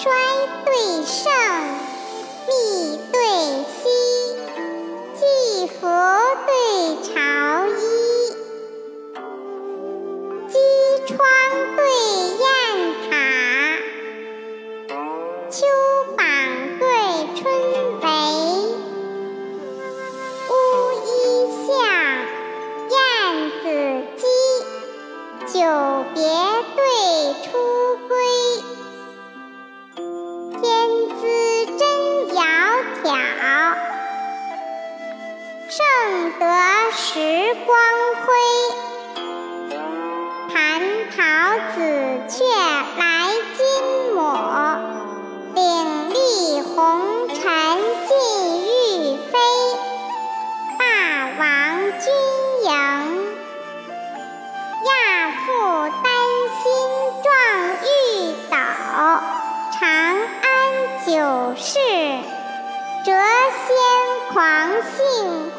衰对盛，密对稀，季服对朝衣，机窗对雁塔，秋榜对春闱，乌衣巷，燕子矶，久别对得时光辉。蟠桃紫鹊来金抹，顶立红尘尽欲飞。霸王军营，亚父丹心壮玉斗。长安九世，谪仙狂兴。